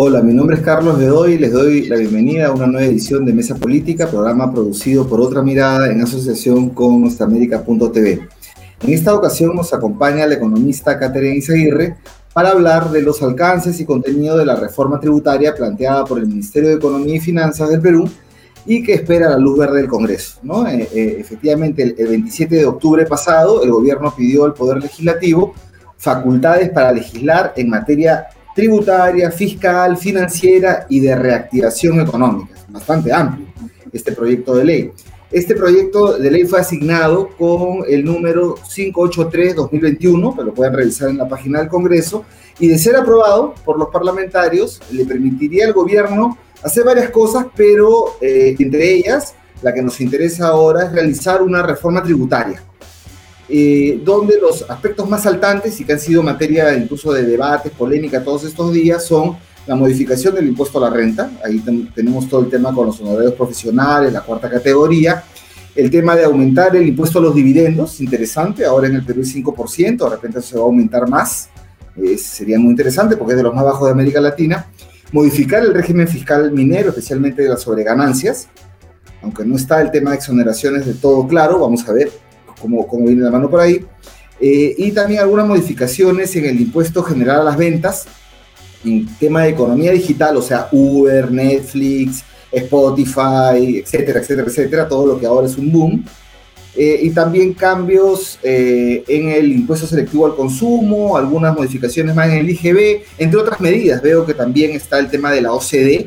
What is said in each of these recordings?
Hola, mi nombre es Carlos Bedoy y les doy la bienvenida a una nueva edición de Mesa Política, programa producido por Otra Mirada en asociación con nuestraamérica.tv. En esta ocasión nos acompaña la economista Catherine Izaguirre para hablar de los alcances y contenido de la reforma tributaria planteada por el Ministerio de Economía y Finanzas del Perú y que espera la luz verde del Congreso. ¿no? Eh, eh, efectivamente, el 27 de octubre pasado, el gobierno pidió al Poder Legislativo facultades para legislar en materia tributaria, fiscal, financiera y de reactivación económica. Bastante amplio este proyecto de ley. Este proyecto de ley fue asignado con el número 583-2021, pero lo pueden revisar en la página del Congreso, y de ser aprobado por los parlamentarios, le permitiría al gobierno hacer varias cosas, pero eh, entre ellas, la que nos interesa ahora es realizar una reforma tributaria eh, donde los aspectos más saltantes y que han sido materia incluso de debates, polémica todos estos días son la modificación del impuesto a la renta, ahí tenemos todo el tema con los honorarios profesionales, la cuarta categoría, el tema de aumentar el impuesto a los dividendos, interesante, ahora en el Perú es 5%, de repente se va a aumentar más, sería muy interesante porque es de los más bajos de América Latina, modificar el régimen fiscal minero, especialmente de las sobreganancias, aunque no está el tema de exoneraciones de todo claro, vamos a ver como, como viene la mano por ahí, eh, y también algunas modificaciones en el impuesto general a las ventas, en tema de economía digital, o sea, Uber, Netflix, Spotify, etcétera, etcétera, etcétera, todo lo que ahora es un boom. Eh, y también cambios eh, en el impuesto selectivo al consumo, algunas modificaciones más en el IGB, entre otras medidas. Veo que también está el tema de la OCDE,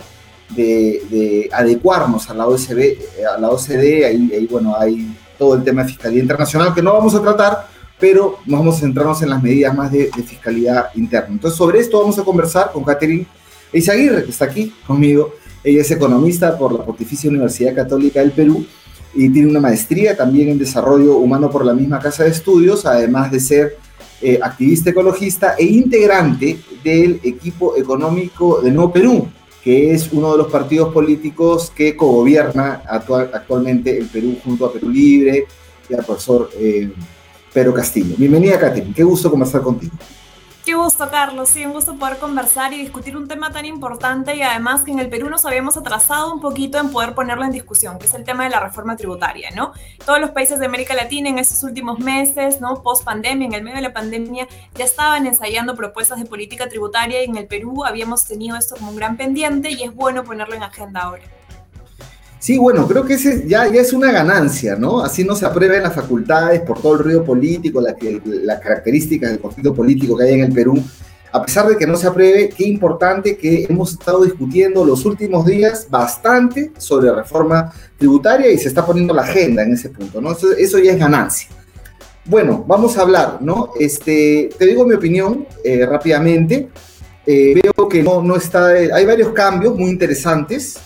de, de adecuarnos a la OCDE, a la OCDE ahí, ahí bueno, hay todo el tema de fiscalía internacional, que no vamos a tratar, pero vamos a centrarnos en las medidas más de, fiscalidad interna. Entonces, sobre esto vamos a conversar con Catherine Eizaguirre, que está aquí conmigo. Ella es economista por la Pontificia Universidad Católica del Perú y tiene una maestría también en desarrollo humano por la misma casa de estudios, además de ser eh, activista ecologista e integrante del equipo económico de Nuevo Perú, que es uno de los partidos políticos que cogobierna actual, actualmente el Perú junto a Perú Libre y al profesor eh, Pedro Castillo. Bienvenida, Katy. Qué gusto conversar contigo. Qué gusto, Carlos. Sí, un gusto poder conversar y discutir un tema tan importante y además que en el Perú nos habíamos atrasado un poquito en poder ponerlo en discusión, que es el tema de la reforma tributaria, ¿no? Todos los países de América Latina en estos últimos meses, ¿no? Post pandemia, en el medio de la pandemia, ya estaban ensayando propuestas de política tributaria y en el Perú habíamos tenido esto como un gran pendiente y es bueno ponerlo en agenda ahora. Sí, bueno, creo que ese ya, ya es una ganancia, ¿no? Así no se aprueben las facultades por todo el ruido político, las la características del conflicto político que hay en el Perú. A pesar de que no se apruebe, qué importante que hemos estado discutiendo los últimos días bastante sobre reforma tributaria y se está poniendo la agenda en ese punto, ¿no? Eso, eso ya es ganancia. Bueno, vamos a hablar, ¿no? Este, te digo mi opinión eh, rápidamente. Eh, veo que no, no está, hay varios cambios muy interesantes.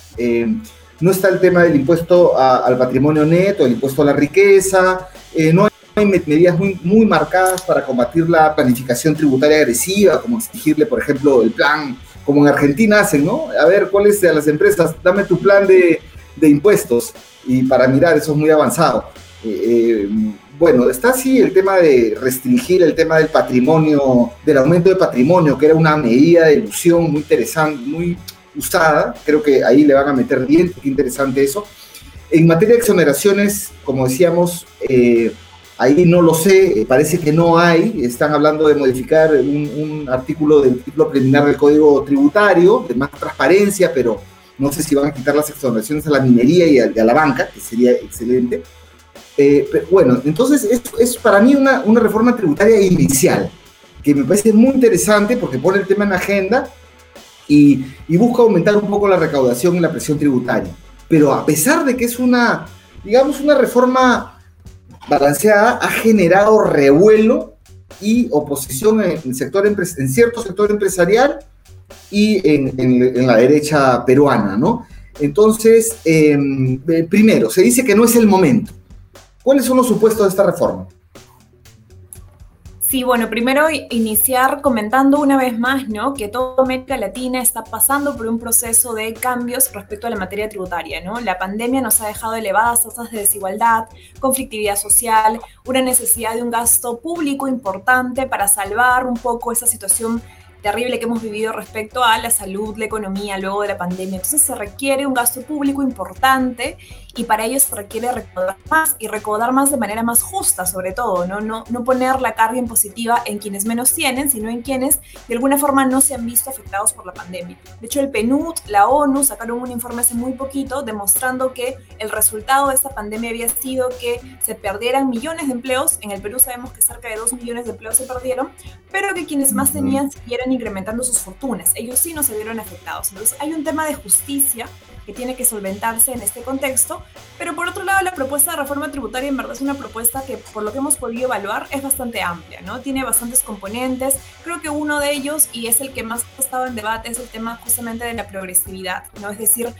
No está el tema del impuesto al patrimonio neto, el impuesto a la riqueza, eh, no hay medidas muy, muy marcadas para combatir la planificación tributaria agresiva, como exigirle, por ejemplo, el plan, como en Argentina hacen, ¿no? A ver, ¿cuál es de las empresas? Dame tu plan de, de impuestos. Y para mirar, eso es muy avanzado. Eh, eh, bueno, está así el tema de restringir el tema del patrimonio, del aumento de patrimonio, que era una medida de ilusión muy interesante, muy usada, creo que ahí le van a meter bien, qué interesante eso. En materia de exoneraciones, como decíamos, eh, ahí no lo sé, eh, parece que no hay, están hablando de modificar un, artículo del título preliminar del Código Tributario, de más transparencia, pero no sé si van a quitar las exoneraciones a la minería y a, la banca, que sería excelente. Eh, pero bueno, entonces es, es para mí una, una reforma tributaria inicial, que me parece muy interesante porque pone el tema en agenda y, busca aumentar un poco la recaudación y la presión tributaria. Pero a pesar de que es una, digamos, una reforma balanceada, ha generado revuelo y oposición en, el sector en cierto sector empresarial y en, la derecha peruana, ¿no? Entonces, em, eh, primero, se dice que no es el momento. ¿Cuáles son los supuestos de esta reforma? Sí, bueno, primero iniciar comentando una vez más, ¿no? Que toda América Latina está pasando por un proceso de cambios respecto a la materia tributaria, ¿no? La pandemia nos ha dejado elevadas tasas de desigualdad, conflictividad social, una necesidad de un gasto público importante para salvar un poco esa situación terrible que hemos vivido respecto a la salud, la economía luego de la pandemia. Entonces se requiere un gasto público importante y para ello se requiere recaudar más y recaudar más de manera más justa, sobre todo, ¿no? No, no poner la carga impositiva en quienes menos tienen, sino en quienes de alguna forma no se han visto afectados por la pandemia. De hecho, el PNUD, la ONU sacaron un informe hace muy poquito demostrando que el resultado de esta pandemia había sido que se perdieran millones de empleos. En el Perú sabemos que cerca de 2 millones de empleos se perdieron, pero que quienes más tenían siguieran incrementando sus fortunas. Ellos sí no se vieron afectados. Entonces, hay un tema de justicia que tiene que solventarse en este contexto. Pero por otro lado, la propuesta de reforma tributaria en verdad es una propuesta que, por lo que hemos podido evaluar, es bastante amplia, ¿no? Tiene bastantes componentes. Creo que uno de ellos, y es el que más ha estado en debate, es el tema justamente de la progresividad, ¿no? Es decir,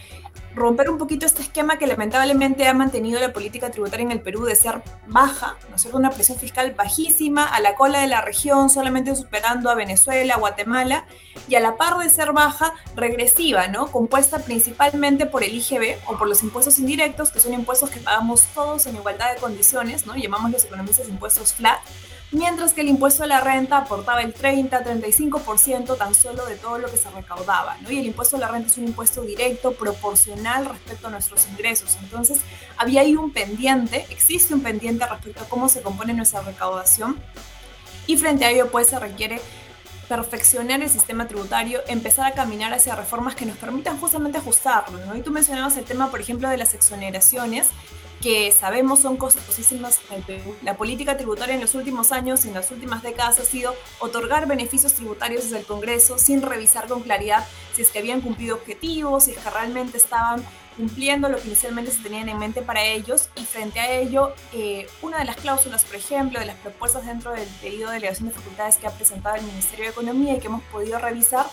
romper un poquito este esquema que lamentablemente ha mantenido la política tributaria en el Perú de ser baja, ¿no es cierto? Una presión fiscal bajísima, a la cola de la región, solamente superando a Venezuela, Guatemala, y a la par de ser baja, regresiva, ¿no? Compuesta principalmente por el IGB o por los impuestos indirectos, que son impuestos que pagamos todos en igualdad de condiciones, ¿no? Llamamos los economistas impuestos flat mientras que el impuesto a la renta aportaba el 30-35% tan solo de todo lo que se recaudaba, ¿no? Y el impuesto a la renta es un impuesto directo, proporcional respecto a nuestros ingresos. Entonces, había ahí un pendiente, existe un pendiente respecto a cómo se compone nuestra recaudación, y frente a ello, pues, se requiere perfeccionar el sistema tributario, empezar a caminar hacia reformas que nos permitan justamente ajustarlo, ¿no? Y tú mencionabas el tema, por ejemplo, de las exoneraciones, que sabemos son costosísimas en el Perú. La política tributaria en los últimos años y en las últimas décadas ha sido otorgar beneficios tributarios desde el Congreso sin revisar con claridad si es que habían cumplido objetivos, si es que realmente estaban cumpliendo lo que inicialmente se tenían en mente para ellos y frente a ello, eh, una de las cláusulas, por ejemplo, de las propuestas dentro del pedido de delegación de facultades que ha presentado el Ministerio de Economía y que hemos podido revisar,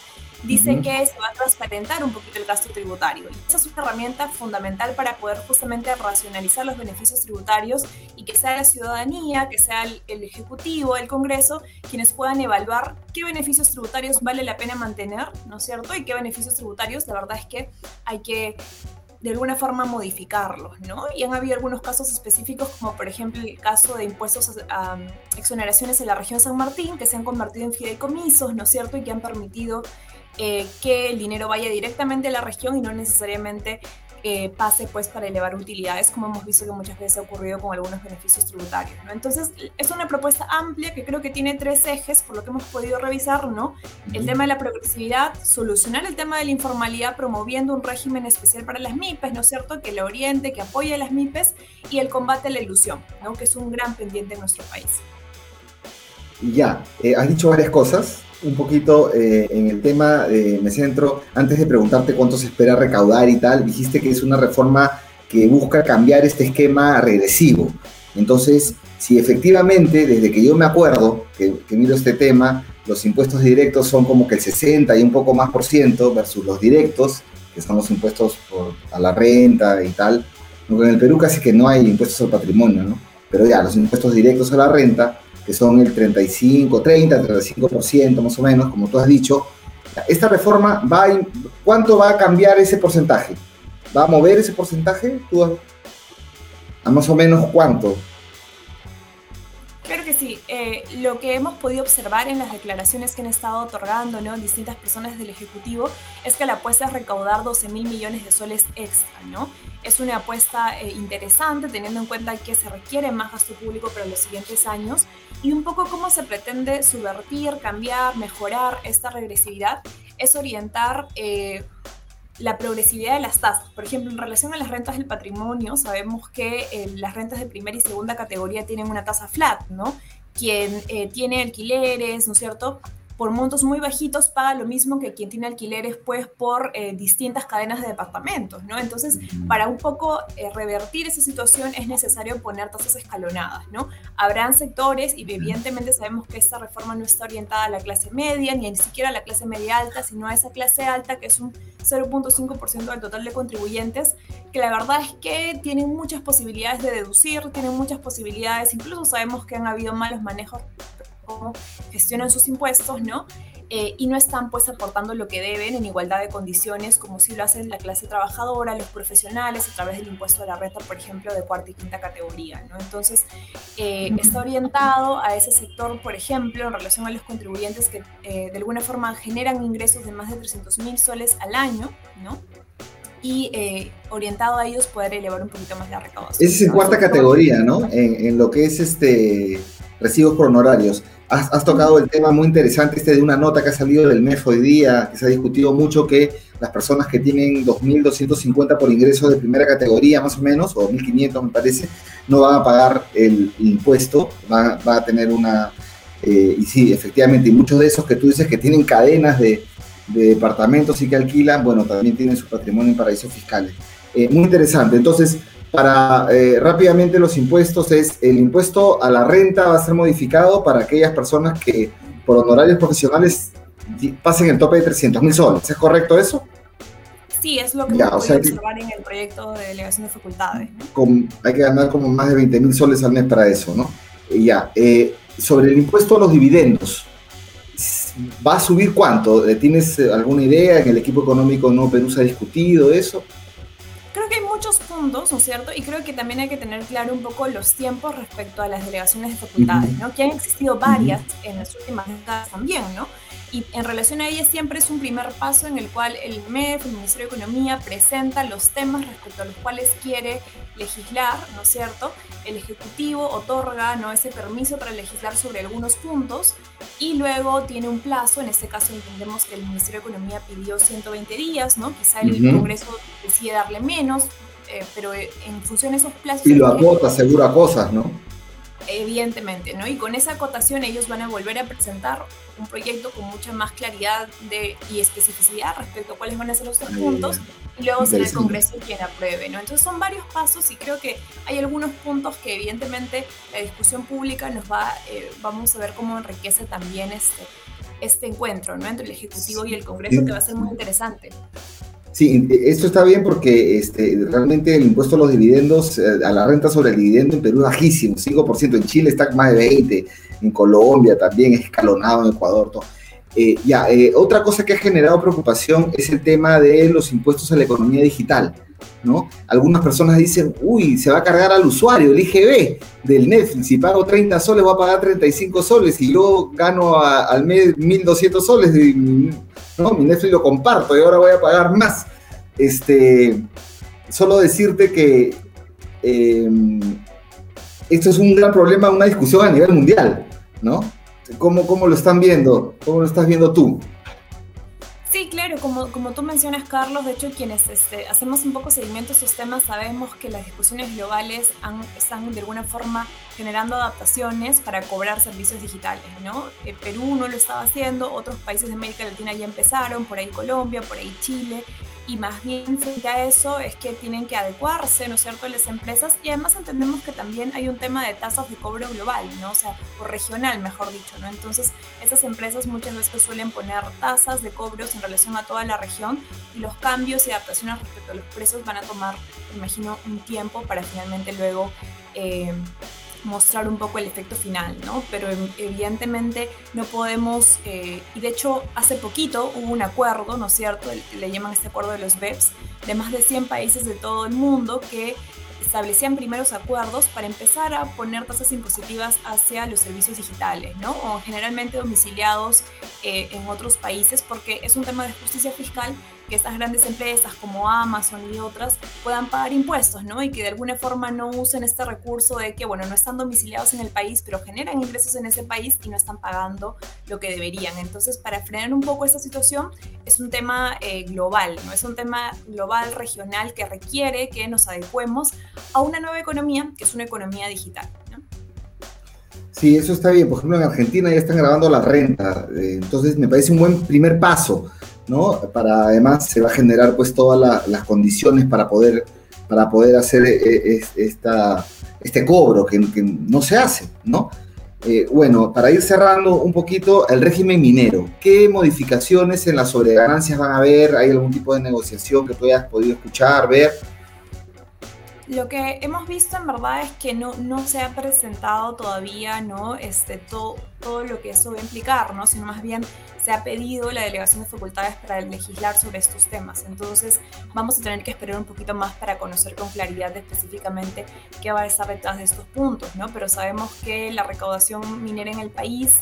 dice que se va a transparentar un poquito el gasto tributario. Y esa es una herramienta fundamental para poder justamente racionalizar los beneficios tributarios y que sea la ciudadanía, que sea el, el Ejecutivo, el Congreso, quienes puedan evaluar qué beneficios tributarios vale la pena mantener, ¿no es cierto? Y qué beneficios tributarios, la verdad es que hay que de alguna forma modificarlos, ¿no? Y han habido algunos casos específicos, como por ejemplo el caso de impuestos a, exoneraciones en la región San Martín, que se han convertido en fideicomisos, ¿no es cierto? Y que han permitido eh, que el dinero vaya directamente a la región y no necesariamente eh, pase pues para elevar utilidades, como hemos visto que muchas veces ha ocurrido con algunos beneficios tributarios. ¿no? Entonces, es una propuesta amplia que creo que tiene tres ejes, por lo que hemos podido revisar, ¿no? El tema de la progresividad, solucionar el tema de la informalidad promoviendo un régimen especial para las MIPES, ¿no es cierto? Que le oriente, que apoye a las MIPES y el combate a la ilusión, ¿no? Que es un gran pendiente en nuestro país. Ya, eh, has dicho varias cosas, un poquito eh, en el tema, de me centro, antes de preguntarte cuánto se espera recaudar y tal, dijiste que es una reforma que busca cambiar este esquema regresivo. Entonces, si efectivamente, desde que yo me acuerdo que, miro este tema, los impuestos directos son como que el 60 y un poco más por ciento versus los directos, que son los impuestos por, a la renta y tal. En el Perú casi que no hay impuestos al patrimonio, ¿no? Pero ya, los impuestos directos a la renta que son el 35, 30, 35% más o menos, como tú has dicho. Esta reforma va a, ¿cuánto va a cambiar ese porcentaje? ¿Va a mover ese porcentaje? ¿Tú a más o menos cuánto? Claro que sí. Eh, lo que hemos podido observar en las declaraciones que han estado otorgando ¿no? distintas personas del Ejecutivo es que la apuesta es recaudar 12 mil millones de soles extra. ¿no? Es una apuesta eh, interesante teniendo en cuenta que se requiere más gasto público para los siguientes años y un poco cómo se pretende subvertir, cambiar, mejorar esta regresividad es orientar eh, la progresividad de las tasas. Por ejemplo, en relación a las rentas del patrimonio, sabemos que eh, las rentas de primera y segunda categoría tienen una tasa flat, ¿no? Quien eh, tiene alquileres, ¿no es cierto? Por montos muy bajitos paga lo mismo que quien tiene alquileres pues por eh, distintas cadenas de departamentos, ¿no? Entonces, para un poco eh, revertir esa situación es necesario poner tasas escalonadas, ¿no? Habrán sectores y evidentemente sabemos que esta reforma no está orientada a la clase media ni siquiera a la clase media alta, sino a esa clase alta que es un 0.5% del total de contribuyentes, que la verdad es que tienen muchas posibilidades de deducir, tienen muchas posibilidades, incluso sabemos que han habido malos manejos cómo gestionan sus impuestos, ¿no? Eh, y no están pues aportando lo que deben en igualdad de condiciones como si lo hacen la clase trabajadora, los profesionales a través del impuesto de la renta, por ejemplo, de cuarta y quinta categoría. ¿no? Entonces, eh, está orientado a ese sector, por ejemplo, en relación a los contribuyentes que eh, de alguna forma generan ingresos de más de 300 mil soles al año, ¿no? y orientado a ellos poder elevar un poquito más la recaudación. Esa es en cuarta categoría, ¿no? En, en, lo que es este recibos por honorarios has, tocado el tema muy interesante este de una nota que ha salido del MEF hoy día, que se ha discutido mucho que las personas que tienen 2.250 por ingreso de primera categoría más o menos, o 1.500 me parece, no van a pagar el impuesto, va, a tener una... Eh, y sí, efectivamente, y muchos de esos que tú dices que tienen cadenas de, departamentos y que alquilan, bueno, también tienen su patrimonio en paraísos fiscales. Eh, muy interesante. Entonces, para eh, rápidamente los impuestos es el impuesto a la renta va a ser modificado para aquellas personas que por honorarios profesionales pasen el tope de 300 mil soles. ¿Es correcto eso? Sí, es lo que ya, observar en el proyecto de delegación de facultades. hay que ganar como más de 20 mil soles al mes para eso, ¿no? ya, eh, sobre el impuesto a los dividendos, ¿va a subir cuánto? ¿Tienes alguna idea? En el equipo económico no Perú se ha discutido eso muchos puntos, ¿no es cierto? Y creo que también hay que tener claro un poco los tiempos respecto a las delegaciones de facultades, ¿no? Que han existido varias en las últimas décadas también, ¿no? y en relación a ella siempre es un primer paso en el cual el MEF, el Ministerio de Economía, presenta los temas respecto a los cuales quiere legislar, ¿no es cierto? El Ejecutivo otorga ¿no? ese permiso para legislar sobre algunos puntos y luego tiene un plazo, en este caso entendemos que el Ministerio de Economía pidió 120 días, ¿no? Quizá el Congreso decide darle menos, eh, pero eh, en función de esos plazos... Y lo agota, asegura cosas, ¿no? evidentemente, ¿no? Y con esa acotación ellos van a volver a presentar un proyecto con mucha más claridad de, y especificidad respecto a cuáles van a ser los tres puntos y luego será el Congreso quien apruebe, ¿no? Entonces son varios pasos y creo que hay algunos puntos que evidentemente la discusión pública nos va, eh, vamos a ver cómo enriquece también este, este encuentro, ¿no? Entre el Ejecutivo y el Congreso que va a ser muy interesante. Sí, esto está bien porque este, realmente el impuesto a los dividendos, eh, a la renta sobre el dividendo en Perú es bajísimo, 5%, en Chile está más de 20%, en Colombia también es escalonado, en Ecuador. Eh, ya, eh, otra cosa que ha generado preocupación es el tema de los impuestos a la economía digital, ¿no? Algunas personas dicen, uy, se va a cargar al usuario, el IGB del Netflix, si pago 30 soles voy a pagar 35 soles y yo gano al mes 1.200 soles, ¿no? Mi Netflix lo comparto y ahora voy a pagar más. Este, solo decirte que em, esto es un gran problema, una discusión a nivel mundial, ¿no? ¿Cómo, ¿Cómo, lo están viendo? ¿Cómo lo estás viendo tú? Claro, como, como tú mencionas, Carlos, de hecho, quienes este, hacemos un poco seguimiento a estos temas, sabemos que las discusiones globales han, están de alguna forma generando adaptaciones para cobrar servicios digitales, ¿no? Eh, Perú no lo estaba haciendo, otros países de América Latina ya empezaron, por ahí Colombia, por ahí Chile, y más bien frente a eso es que tienen que adecuarse, ¿no es cierto?, las empresas y además entendemos que también hay un tema de tasas de cobro global, ¿no? O sea, o regional, mejor dicho, ¿no? Entonces, esas empresas muchas veces suelen poner tasas de cobros en relación a toda la región y los cambios y adaptaciones respecto a los precios van a tomar, imagino, un tiempo para finalmente luego... Eh, mostrar un poco el efecto final, ¿no? Pero evidentemente no podemos, eh, y de hecho hace poquito hubo un acuerdo, ¿no es cierto? Le llaman este acuerdo de los BEPS, de más de 100 países de todo el mundo que establecían primeros acuerdos para empezar a poner tasas impositivas hacia los servicios digitales, ¿no? O generalmente domiciliados eh, en otros países, porque es un tema de justicia fiscal que estas grandes empresas como Amazon y otras puedan pagar impuestos, ¿no? Y que de alguna forma no usen este recurso de que, bueno, no están domiciliados en el país, pero generan ingresos en ese país y no están pagando lo que deberían. Entonces, para frenar un poco esta situación, es un tema eh, global, ¿no? Es un tema global, regional, que requiere que nos adecuemos a una nueva economía, que es una economía digital. Sí, eso está bien. Por ejemplo, en Argentina ya están grabando la renta. Eh, entonces, me parece un buen primer paso ¿no? Para además se va a generar pues todas las condiciones para poder, para poder hacer eh, esta, este cobro que, no se hace, ¿no? Eh, bueno, para ir cerrando un poquito, el régimen minero, ¿qué modificaciones en las sobreganancias van a haber? ¿Hay algún tipo de negociación que tú hayas podido escuchar, ver? Lo que hemos visto en verdad es que no, no se ha presentado todavía ¿no? este, todo, todo lo que eso va a implicar, ¿no? sino más bien se ha pedido la delegación de facultades para legislar sobre estos temas. Entonces vamos a tener que esperar un poquito más para conocer con claridad específicamente qué va a estar detrás de estos puntos, ¿no? Pero sabemos que la recaudación minera en el país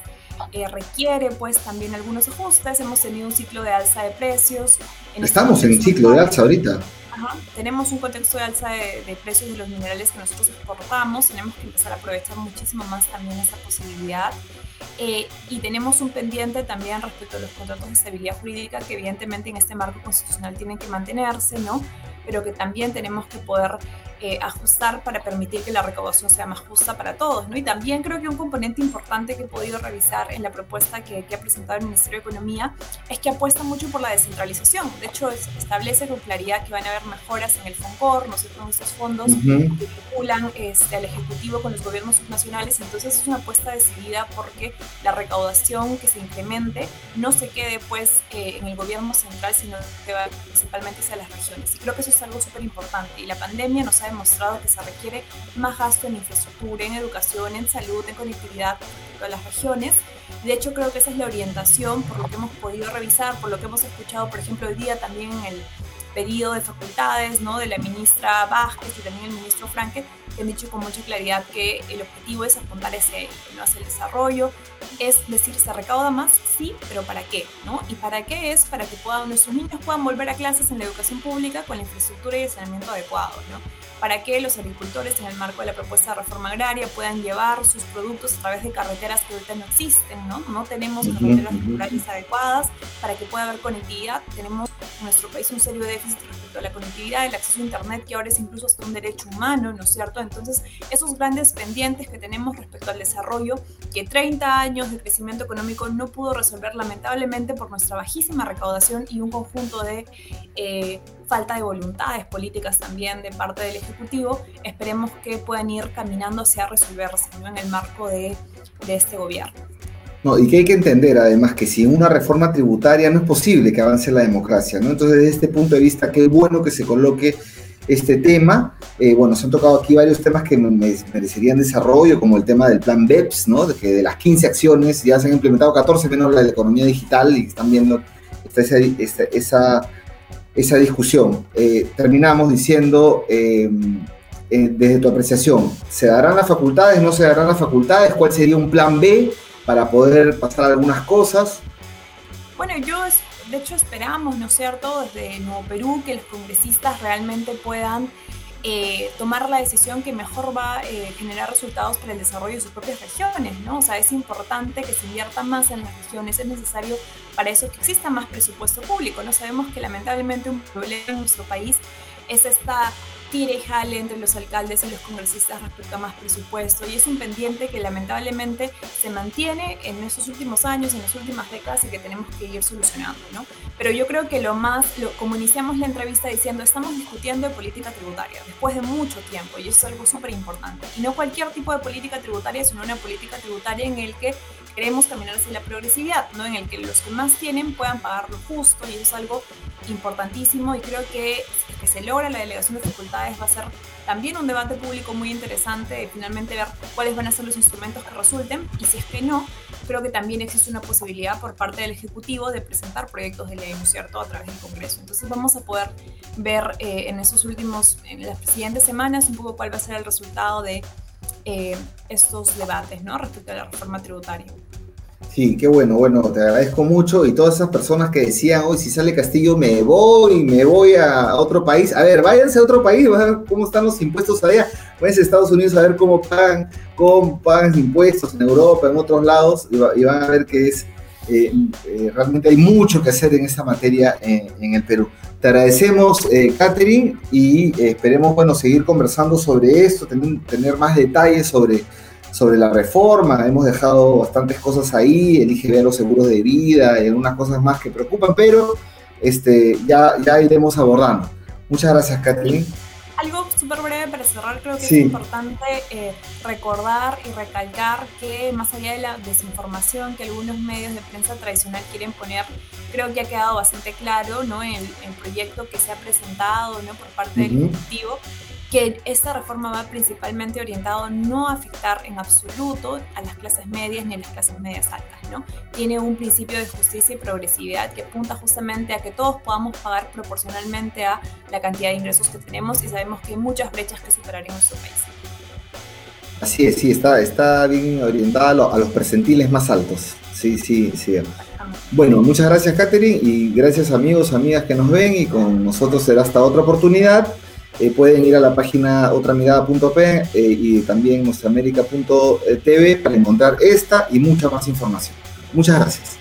eh, requiere pues también algunos ajustes. Hemos tenido un ciclo de alza de precios. Este Estamos en un ciclo de alza ahorita. Tenemos un contexto de alza de, precios de los minerales que nosotros exportamos. Tenemos que empezar a aprovechar muchísimo más también esa posibilidad. Eh, y tenemos un pendiente también respecto a los contratos de estabilidad jurídica que evidentemente en este marco constitucional tienen que mantenerse, ¿no? Pero que también tenemos que poder eh, ajustar para permitir que la recaudación sea más justa para todos. ¿no? Y también creo que un componente importante que he podido revisar en la propuesta que, que ha presentado el Ministerio de Economía es que apuesta mucho por la descentralización. De hecho, establece con claridad que van a haber mejoras en el FONCOR, ¿no sé, con estos fondos que vinculan este, al Ejecutivo con los gobiernos subnacionales. Entonces es una apuesta decidida porque la recaudación que se incremente no se quede pues eh, en el gobierno central, sino que va principalmente hacia las regiones. Y creo que eso es algo súper importante. Y la pandemia nos ha demostrado que se requiere más gasto en infraestructura, en educación, en salud, en conectividad en las regiones. De hecho, creo que esa es la orientación por lo que hemos podido revisar, por lo que hemos escuchado, por ejemplo, hoy día también en el pedido de facultades ¿no? de la ministra Vázquez y también el ministro Franque, que han dicho con mucha claridad que el objetivo es apuntar ese, ¿no? hacia el desarrollo, es decir, se recauda más, sí, pero ¿para qué? ¿no? ¿Y para qué es? Para que puedan, nuestros niños puedan volver a clases en la educación pública con la infraestructura y el saneamiento adecuado, ¿no? para que los agricultores en el marco de la propuesta de reforma agraria puedan llevar sus productos a través de carreteras que ahorita no existen, ¿no? No tenemos carreteras rurales adecuadas para que pueda haber conectividad. Tenemos en nuestro país un serio respecto a la conectividad, el acceso a Internet, que ahora es incluso hasta un derecho humano, ¿no es cierto? Entonces, esos grandes pendientes que tenemos respecto al desarrollo, que 30 años de crecimiento económico no pudo resolver lamentablemente por nuestra bajísima recaudación y un conjunto de eh, falta de voluntades políticas también de parte del Ejecutivo, esperemos que puedan ir caminando hacia resolverse en el marco de, de este gobierno. No, y que hay que entender además que sin una reforma tributaria no es posible que avance la democracia, ¿no? Entonces, desde este punto de vista, qué bueno que se coloque este tema. Eh, bueno, se han tocado aquí varios temas que merecerían desarrollo, como el tema del plan BEPS, ¿no? De que de las 15 acciones ya se han implementado 14 menos la de la economía digital y están viendo esa, esa, esa discusión. Eh, terminamos diciendo, em, eh, desde tu apreciación, ¿se darán las facultades, no se darán las facultades? ¿Cuál sería un plan B? Para poder pasar algunas cosas. Bueno, yo de hecho esperamos, ¿no es cierto?, desde Nuevo Perú que los congresistas realmente puedan eh, tomar la decisión que mejor va a eh, generar resultados para el desarrollo de sus propias regiones, ¿no? O sea, es importante que se invierta más en las regiones, es necesario para eso que exista más presupuesto público, ¿no? Sabemos que lamentablemente un problema en nuestro país es esta tire y jale entre los alcaldes y los congresistas respecto a más presupuesto y es un pendiente que lamentablemente se mantiene en esos últimos años, en las últimas décadas y que tenemos que ir solucionando, ¿no? Pero yo creo que lo más, lo, como iniciamos la entrevista diciendo, estamos discutiendo de política tributaria después de mucho tiempo y eso es algo súper importante. Y no cualquier tipo de política tributaria, sino una política tributaria en el que queremos caminar hacia la progresividad, ¿no? En el que los que más tienen puedan pagar lo justo y eso es algo importantísimo y creo que que se logra la delegación de facultades va a ser también un debate público muy interesante de finalmente ver cuáles van a ser los instrumentos que resulten y si es que no, creo que también existe una posibilidad por parte del Ejecutivo de presentar proyectos de ley, ¿no es a través del Congreso. Entonces vamos a poder ver eh, en esos últimos, en las siguientes semanas un poco cuál va a ser el resultado de eh, estos debates, ¿no?, respecto a la reforma tributaria. Sí, qué bueno, bueno, te agradezco mucho y todas esas personas que decían, hoy si sale Castillo me voy, me voy a otro país. A ver, váyanse a otro país, a ver cómo están los impuestos allá. Váyanse a Estados Unidos a ver cómo pagan, cómo pagan impuestos en Europa, en otros lados, y, van a ver que es, eh, eh, realmente hay mucho que hacer en esta materia en el Perú. Te agradecemos, eh, Catherine, y esperemos, bueno, seguir conversando sobre esto, tener más detalles sobre sobre la reforma, hemos dejado bastantes cosas ahí, el IGB los seguros de vida y algunas cosas más que preocupan, pero este, ya, ya iremos abordando. Muchas gracias, Kathleen. Algo súper breve para cerrar, creo que es importante eh, recordar y recalcar que más allá de la desinformación que algunos medios de prensa tradicional quieren poner, creo que ha quedado bastante claro ¿no? en el, proyecto que se ha presentado ¿no? por parte del Ejecutivo que esta reforma va principalmente orientado no a afectar en absoluto a las clases medias ni a las clases medias altas, ¿no? Tiene un principio de justicia y progresividad que apunta justamente a que todos podamos pagar proporcionalmente a la cantidad de ingresos que tenemos y sabemos que hay muchas brechas que superar en nuestro país. Así es, sí, está, está bien orientada a, los percentiles más altos. Sí, sí, sí. Bueno, muchas gracias, Katherine, y gracias, amigos, amigas que nos ven, y con nosotros será hasta otra oportunidad. Eh, pueden ir a la página otramirada.p eh, y también nuestraamérica.tv para encontrar esta y mucha más información. Muchas gracias.